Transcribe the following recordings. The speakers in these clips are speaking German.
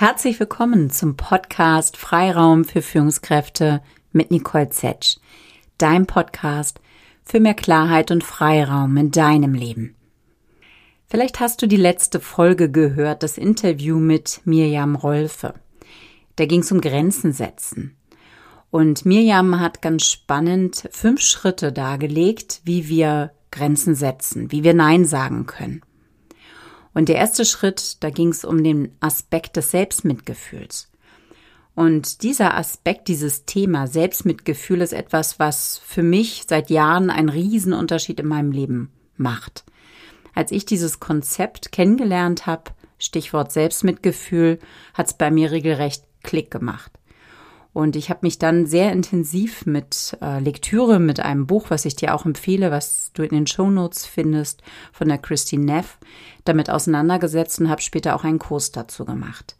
Herzlich willkommen zum Podcast Freiraum für Führungskräfte mit Nicole Zetsch, dein Podcast für mehr Klarheit und Freiraum in deinem Leben. Vielleicht hast du die letzte Folge gehört, das Interview mit Mirjam Rolfe. Da ging es um Grenzen setzen. Und Mirjam hat ganz spannend fünf Schritte dargelegt, wie wir Grenzen setzen, wie wir Nein sagen können. Und der erste Schritt, da ging es um den Aspekt des Selbstmitgefühls. Und dieser Aspekt, dieses Thema Selbstmitgefühl ist etwas, was für mich seit Jahren einen Riesenunterschied in meinem Leben macht. Als ich dieses Konzept kennengelernt habe, Stichwort Selbstmitgefühl, hat es bei mir regelrecht Klick gemacht. Und ich habe mich dann sehr intensiv mit äh, Lektüre, mit einem Buch, was ich dir auch empfehle, was du in den Show Notes findest, von der Christine Neff, damit auseinandergesetzt und habe später auch einen Kurs dazu gemacht.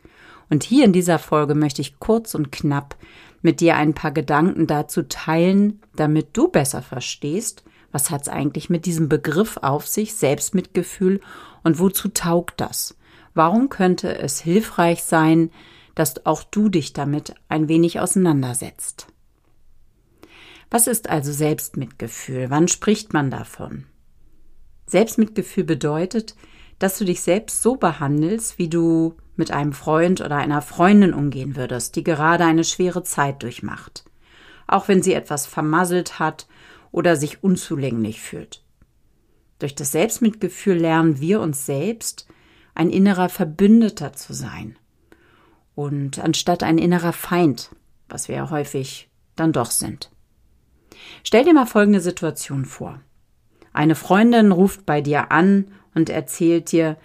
Und hier in dieser Folge möchte ich kurz und knapp mit dir ein paar Gedanken dazu teilen, damit du besser verstehst, was hat es eigentlich mit diesem Begriff auf sich, Selbstmitgefühl, und wozu taugt das? Warum könnte es hilfreich sein, dass auch du dich damit ein wenig auseinandersetzt. Was ist also Selbstmitgefühl? Wann spricht man davon? Selbstmitgefühl bedeutet, dass du dich selbst so behandelst, wie du mit einem Freund oder einer Freundin umgehen würdest, die gerade eine schwere Zeit durchmacht, auch wenn sie etwas vermasselt hat oder sich unzulänglich fühlt. Durch das Selbstmitgefühl lernen wir uns selbst, ein innerer Verbündeter zu sein und anstatt ein innerer Feind, was wir ja häufig dann doch sind. Stell dir mal folgende Situation vor. Eine Freundin ruft bei dir an und erzählt dir,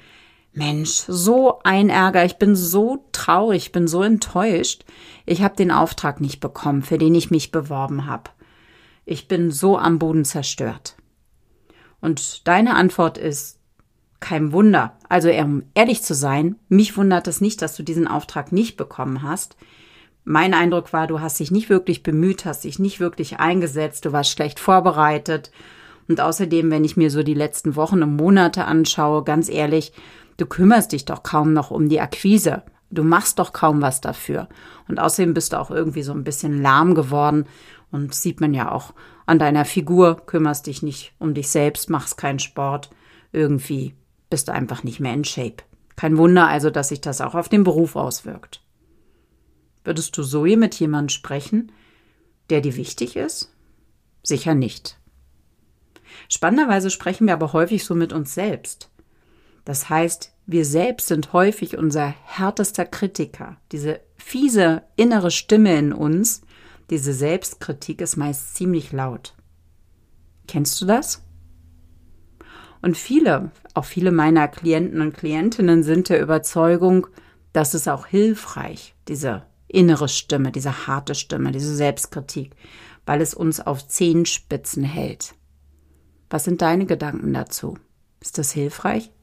Mensch, so ein Ärger, ich bin so traurig, bin so enttäuscht. Ich habe den Auftrag nicht bekommen, für den ich mich beworben habe. Ich bin so am Boden zerstört. Und deine Antwort ist, kein Wunder. Also um ehrlich zu sein, mich wundert es nicht, dass du diesen Auftrag nicht bekommen hast. Mein Eindruck war, du hast dich nicht wirklich bemüht, hast dich nicht wirklich eingesetzt, du warst schlecht vorbereitet. Und außerdem, wenn ich mir so die letzten Wochen und Monate anschaue, ganz ehrlich, du kümmerst dich doch kaum noch um die Akquise. Du machst doch kaum was dafür. Und außerdem bist du auch irgendwie so ein bisschen lahm geworden. Und sieht man ja auch an deiner Figur, kümmerst dich nicht um dich selbst, machst keinen Sport. Irgendwie bist du einfach nicht mehr in Shape. Kein Wunder also, dass sich das auch auf den Beruf auswirkt. Würdest du so mit jemandem sprechen, der dir wichtig ist? Sicher nicht. Spannenderweise sprechen wir aber häufig so mit uns selbst. Das heißt, wir selbst sind häufig unser härtester Kritiker. Diese fiese innere Stimme in uns, diese Selbstkritik ist meist ziemlich laut. Kennst du das? Und viele, auch viele meiner Klienten und Klientinnen sind der Überzeugung, dass es auch hilfreich, diese innere Stimme, diese harte Stimme, diese Selbstkritik, weil es uns auf Zehenspitzen hält. Was sind deine Gedanken dazu? Ist das hilfreich?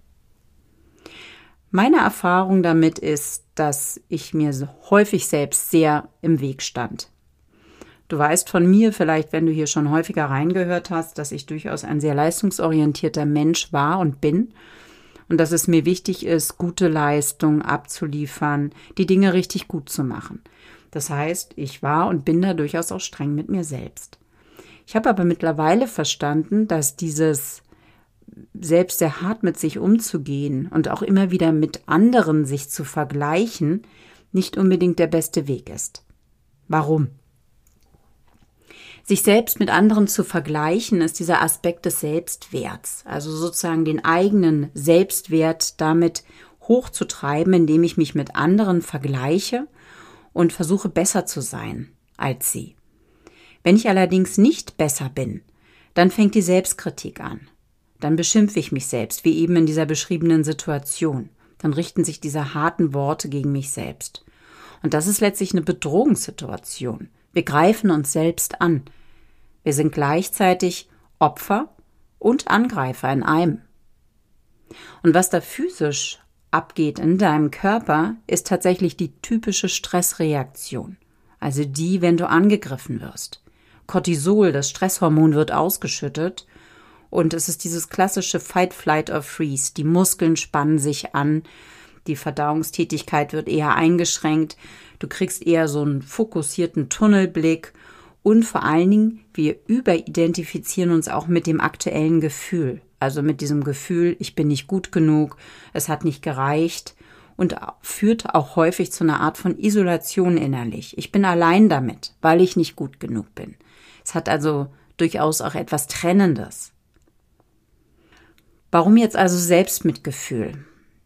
Meine Erfahrung damit ist, dass ich mir häufig selbst sehr im Weg stand. Du weißt von mir vielleicht, wenn du hier schon häufiger reingehört hast, dass ich durchaus ein sehr leistungsorientierter Mensch war und bin und dass es mir wichtig ist, gute Leistung abzuliefern, die Dinge richtig gut zu machen. Das heißt, ich war und bin da durchaus auch streng mit mir selbst. Ich habe aber mittlerweile verstanden, dass dieses selbst sehr hart mit sich umzugehen und auch immer wieder mit anderen sich zu vergleichen, nicht unbedingt der beste Weg ist. Warum? Sich selbst mit anderen zu vergleichen, ist dieser Aspekt des Selbstwerts, also sozusagen den eigenen Selbstwert damit hochzutreiben, indem ich mich mit anderen vergleiche und versuche besser zu sein als sie. Wenn ich allerdings nicht besser bin, dann fängt die Selbstkritik an. Dann beschimpfe ich mich selbst, wie eben in dieser beschriebenen Situation. Dann richten sich diese harten Worte gegen mich selbst. Und das ist letztlich eine Bedrohungssituation. Wir greifen uns selbst an. Wir sind gleichzeitig Opfer und Angreifer in einem. Und was da physisch abgeht in deinem Körper, ist tatsächlich die typische Stressreaktion. Also die, wenn du angegriffen wirst. Cortisol, das Stresshormon, wird ausgeschüttet und es ist dieses klassische Fight, Flight or Freeze. Die Muskeln spannen sich an, Die Verdauungstätigkeit wird eher eingeschränkt. Du kriegst eher so einen fokussierten Tunnelblick und vor allen Dingen, wir überidentifizieren uns auch mit dem aktuellen Gefühl. Also mit diesem Gefühl, ich bin nicht gut genug, es hat nicht gereicht und führt auch häufig zu einer Art von Isolation innerlich. Ich bin allein damit, weil ich nicht gut genug bin. Es hat also durchaus auch etwas Trennendes. Warum jetzt also Selbstmitgefühl?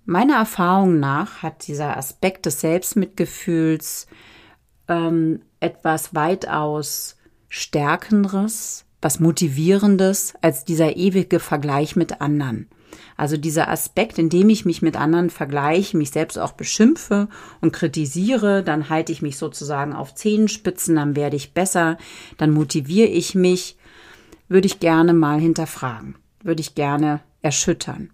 Meiner Erfahrung nach hat dieser Aspekt des Selbstmitgefühls ähm, etwas weitaus Stärkenderes, was Motivierendes als dieser ewige Vergleich mit anderen. Also dieser Aspekt, in dem ich mich mit anderen vergleiche, mich selbst auch beschimpfe und kritisiere, dann halte ich mich sozusagen auf Zehenspitzen, dann werde ich besser, dann motiviere ich mich, würde ich gerne mal hinterfragen, würde ich gerne erschüttern.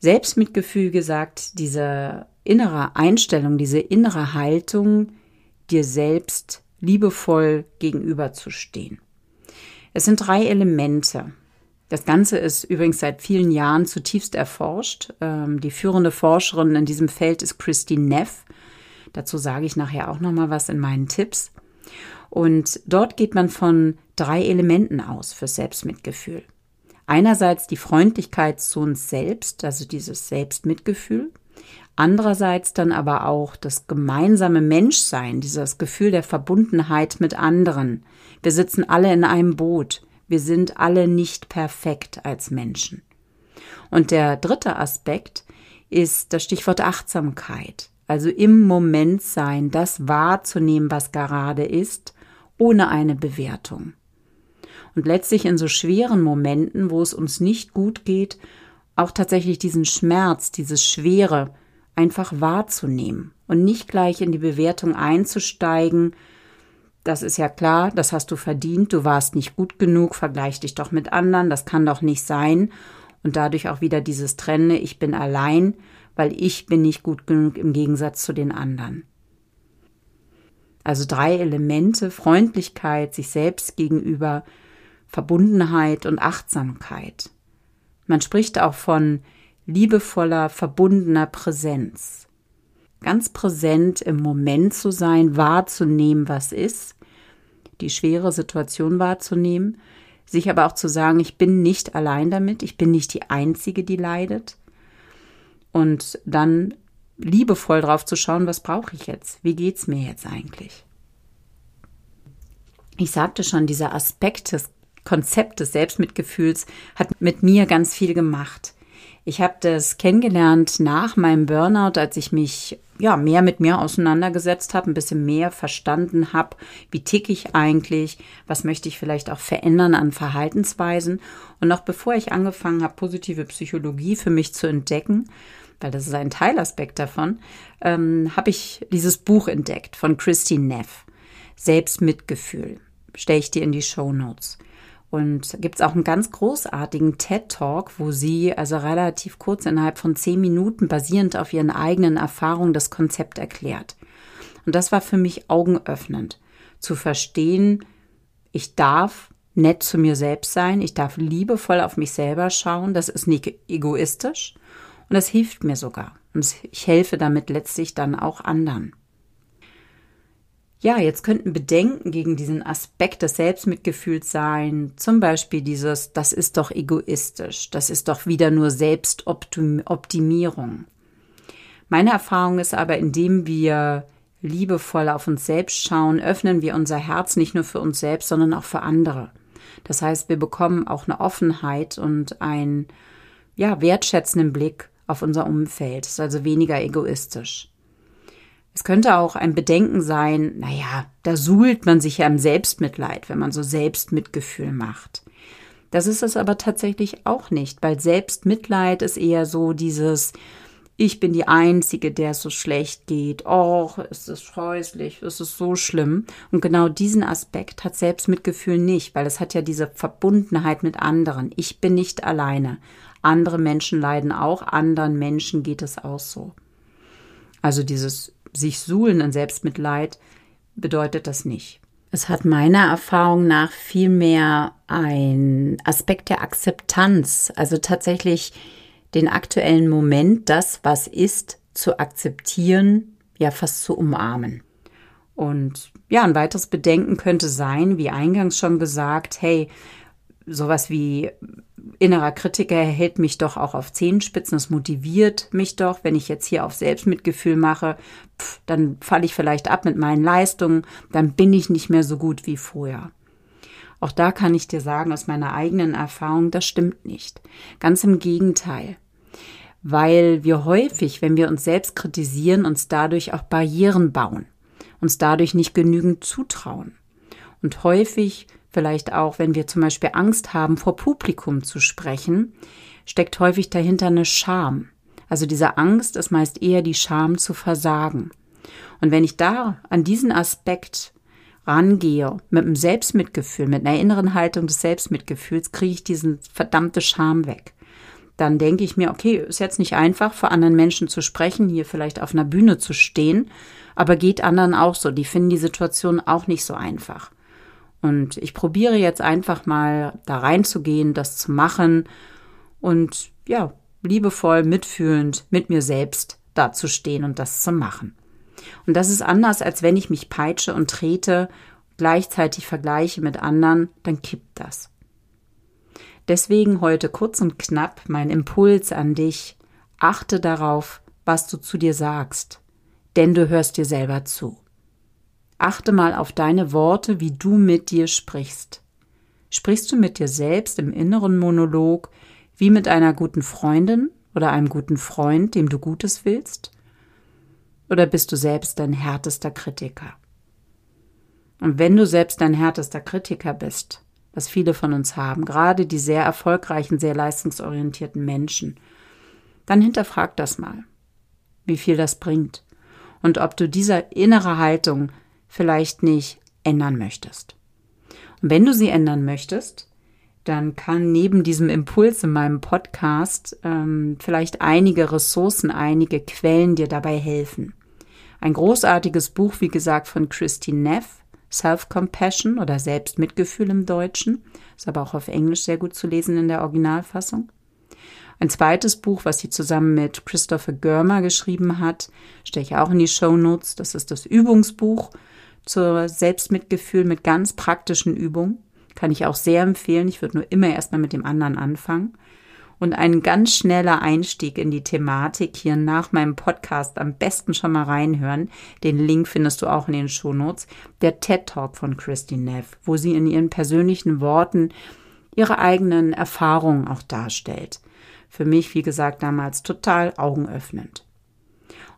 Selbstmitgefühl gesagt, diese innere Einstellung, diese innere Haltung, dir selbst liebevoll gegenüberzustehen. Es sind drei Elemente. Das Ganze ist übrigens seit vielen Jahren zutiefst erforscht. Ähm, die führende Forscherin in diesem Feld ist Christine Neff. Dazu sage ich nachher auch noch mal was in meinen Tipps. Und dort geht man von drei Elementen aus für Selbstmitgefühl. Einerseits die Freundlichkeit zu uns selbst, also dieses Selbstmitgefühl. Andererseits dann aber auch das gemeinsame Menschsein, dieses Gefühl der Verbundenheit mit anderen. Wir sitzen alle in einem Boot. Wir sind alle nicht perfekt als Menschen. Und der dritte Aspekt ist das Stichwort Achtsamkeit. Also im Moment sein, das wahrzunehmen, was gerade ist, ohne eine Bewertung. Und letztlich in so schweren Momenten, wo es uns nicht gut geht, auch tatsächlich diesen Schmerz, dieses Schwere einfach wahrzunehmen und nicht gleich in die Bewertung einzusteigen, das ist ja klar, das hast du verdient, du warst nicht gut genug, vergleich dich doch mit anderen, das kann doch nicht sein. Und dadurch auch wieder dieses Trenne, ich bin allein, weil ich bin nicht gut genug im Gegensatz zu den anderen. Also drei Elemente, Freundlichkeit, sich selbst gegenüber, Verbundenheit und Achtsamkeit. Man spricht auch von liebevoller, verbundener Präsenz. Ganz präsent im Moment zu sein, wahrzunehmen, was ist, die schwere Situation wahrzunehmen, sich aber auch zu sagen, ich bin nicht allein damit, ich bin nicht die Einzige, die leidet. Und dann liebevoll drauf zu schauen, was brauche ich jetzt? Wie geht's mir jetzt eigentlich? Ich sagte schon, dieser Aspekt des Konzept des Selbstmitgefühls hat mit mir ganz viel gemacht. Ich habe das kennengelernt nach meinem Burnout, als ich mich ja mehr mit mir auseinandergesetzt habe, ein bisschen mehr verstanden habe, wie ticke ich eigentlich, was möchte ich vielleicht auch verändern an Verhaltensweisen. Und noch bevor ich angefangen habe, positive Psychologie für mich zu entdecken, weil das ist ein Teilaspekt davon, ähm, habe ich dieses Buch entdeckt von Christine Neff, Selbstmitgefühl. Stelle ich dir in die Show Notes. Und gibt es auch einen ganz großartigen TED-Talk, wo sie also relativ kurz innerhalb von zehn Minuten basierend auf ihren eigenen Erfahrungen das Konzept erklärt. Und das war für mich augenöffnend, zu verstehen, ich darf nett zu mir selbst sein, ich darf liebevoll auf mich selber schauen, das ist nicht egoistisch und das hilft mir sogar. Und ich helfe damit letztlich dann auch anderen. Ja, jetzt könnten Bedenken gegen diesen Aspekt des Selbstmitgefühls sein, zum Beispiel dieses, das ist doch egoistisch, das ist doch wieder nur Selbstoptimierung. Meine Erfahrung ist aber, indem wir liebevoll auf uns selbst schauen, öffnen wir unser Herz nicht nur für uns selbst, sondern auch für andere. Das heißt, wir bekommen auch eine Offenheit und einen ja, wertschätzenden Blick auf unser Umfeld. Das ist also weniger egoistisch. Es könnte auch ein Bedenken sein, naja, da suhlt man sich ja im Selbstmitleid, wenn man so Selbstmitgefühl macht. Das ist es aber tatsächlich auch nicht, weil Selbstmitleid ist eher so dieses, ich bin die Einzige, der es so schlecht geht. Och, ist es scheußlich, ist es so schlimm. Und genau diesen Aspekt hat Selbstmitgefühl nicht, weil es hat ja diese Verbundenheit mit anderen. Ich bin nicht alleine. Andere Menschen leiden auch, anderen Menschen geht es auch so. Also dieses sich suhlen in Selbstmitleid bedeutet das nicht. Es hat meiner Erfahrung nach vielmehr ein Aspekt der Akzeptanz, also tatsächlich den aktuellen Moment, das, was ist, zu akzeptieren, ja fast zu umarmen. Und ja, ein weiteres Bedenken könnte sein, wie eingangs schon gesagt, hey, sowas wie innerer Kritiker hält mich doch auch auf Zehenspitzen, das motiviert mich doch, wenn ich jetzt hier auf Selbstmitgefühl mache, pff, dann falle ich vielleicht ab mit meinen Leistungen, dann bin ich nicht mehr so gut wie vorher. Auch da kann ich dir sagen aus meiner eigenen Erfahrung, das stimmt nicht. Ganz im Gegenteil. Weil wir häufig, wenn wir uns selbst kritisieren, uns dadurch auch Barrieren bauen, uns dadurch nicht genügend zutrauen. Und häufig vielleicht auch, wenn wir zum Beispiel Angst haben, vor Publikum zu sprechen, steckt häufig dahinter eine Scham. Also diese Angst ist meist eher die Scham zu versagen. Und wenn ich da an diesen Aspekt rangehe, mit einem Selbstmitgefühl, mit einer inneren Haltung des Selbstmitgefühls, kriege ich diesen verdammte Scham weg. Dann denke ich mir, okay, ist jetzt nicht einfach, vor anderen Menschen zu sprechen, hier vielleicht auf einer Bühne zu stehen, aber geht anderen auch so. Die finden die Situation auch nicht so einfach. Und ich probiere jetzt einfach mal da reinzugehen, das zu machen und ja, liebevoll, mitfühlend mit mir selbst dazustehen und das zu machen. Und das ist anders, als wenn ich mich peitsche und trete, gleichzeitig vergleiche mit anderen, dann kippt das. Deswegen heute kurz und knapp mein Impuls an dich. Achte darauf, was du zu dir sagst, denn du hörst dir selber zu. Achte mal auf deine Worte, wie du mit dir sprichst. Sprichst du mit dir selbst im inneren Monolog wie mit einer guten Freundin oder einem guten Freund, dem du Gutes willst? Oder bist du selbst dein härtester Kritiker? Und wenn du selbst dein härtester Kritiker bist, was viele von uns haben, gerade die sehr erfolgreichen, sehr leistungsorientierten Menschen, dann hinterfrag das mal, wie viel das bringt und ob du dieser innere Haltung vielleicht nicht ändern möchtest. Und wenn du sie ändern möchtest, dann kann neben diesem Impuls in meinem Podcast ähm, vielleicht einige Ressourcen, einige Quellen dir dabei helfen. Ein großartiges Buch, wie gesagt, von Christine Neff, Self-Compassion oder Selbstmitgefühl im Deutschen, ist aber auch auf Englisch sehr gut zu lesen in der Originalfassung. Ein zweites Buch, was sie zusammen mit Christopher Görmer geschrieben hat, stelle ich auch in die Show Notes. Das ist das Übungsbuch zur Selbstmitgefühl mit ganz praktischen Übungen. Kann ich auch sehr empfehlen. Ich würde nur immer erstmal mit dem anderen anfangen. Und ein ganz schneller Einstieg in die Thematik hier nach meinem Podcast am besten schon mal reinhören. Den Link findest du auch in den Shownotes. Der TED Talk von Christine Neff, wo sie in ihren persönlichen Worten ihre eigenen Erfahrungen auch darstellt. Für mich, wie gesagt, damals total augenöffnend.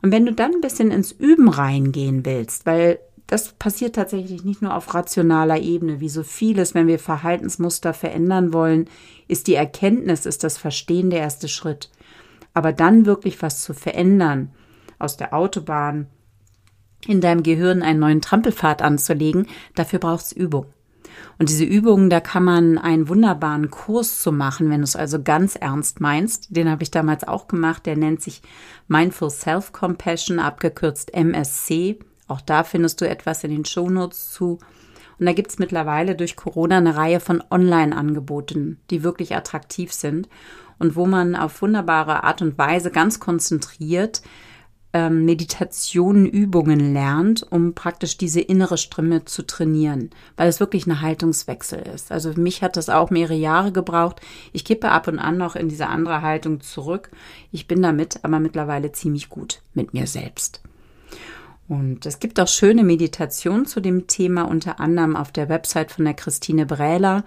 Und wenn du dann ein bisschen ins Üben reingehen willst, weil das passiert tatsächlich nicht nur auf rationaler Ebene, wie so vieles, wenn wir Verhaltensmuster verändern wollen, ist die Erkenntnis, ist das Verstehen der erste Schritt. Aber dann wirklich was zu verändern, aus der Autobahn in deinem Gehirn einen neuen Trampelpfad anzulegen, dafür braucht es Übung. Und diese Übungen, da kann man einen wunderbaren Kurs zu machen, wenn du es also ganz ernst meinst. Den habe ich damals auch gemacht. Der nennt sich Mindful Self-Compassion, abgekürzt MSC. Auch da findest du etwas in den Shownotes zu. Und da gibt es mittlerweile durch Corona eine Reihe von Online-Angeboten, die wirklich attraktiv sind und wo man auf wunderbare Art und Weise ganz konzentriert ähm, Meditationen, Übungen lernt, um praktisch diese innere Stimme zu trainieren, weil es wirklich ein Haltungswechsel ist. Also für mich hat das auch mehrere Jahre gebraucht. Ich kippe ab und an noch in diese andere Haltung zurück. Ich bin damit aber mittlerweile ziemlich gut mit mir selbst. Und es gibt auch schöne Meditationen zu dem Thema, unter anderem auf der Website von der Christine Brähler.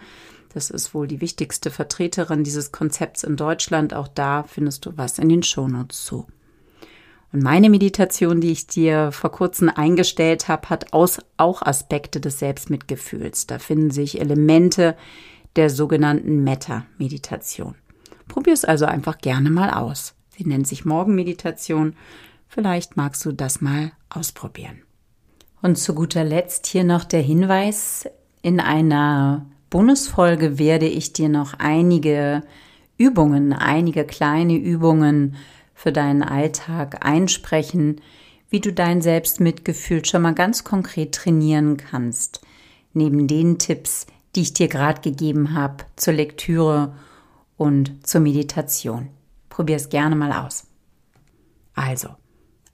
Das ist wohl die wichtigste Vertreterin dieses Konzepts in Deutschland. Auch da findest du was in den Shownotes zu. Und meine Meditation, die ich dir vor kurzem eingestellt habe, hat auch Aspekte des Selbstmitgefühls. Da finden sich Elemente der sogenannten Metta-Meditation. Probier es also einfach gerne mal aus. Sie nennt sich Morgenmeditation Vielleicht magst du das mal ausprobieren. Und zu guter Letzt hier noch der Hinweis. In einer Bonusfolge werde ich dir noch einige Übungen, einige kleine Übungen für deinen Alltag einsprechen, wie du dein Selbstmitgefühl schon mal ganz konkret trainieren kannst. Neben den Tipps, die ich dir gerade gegeben habe zur Lektüre und zur Meditation. Probier es gerne mal aus. Also,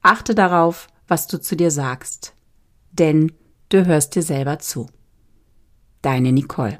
achte darauf, was du zu dir sagst, denn du hörst dir selber zu. Deine Nicole.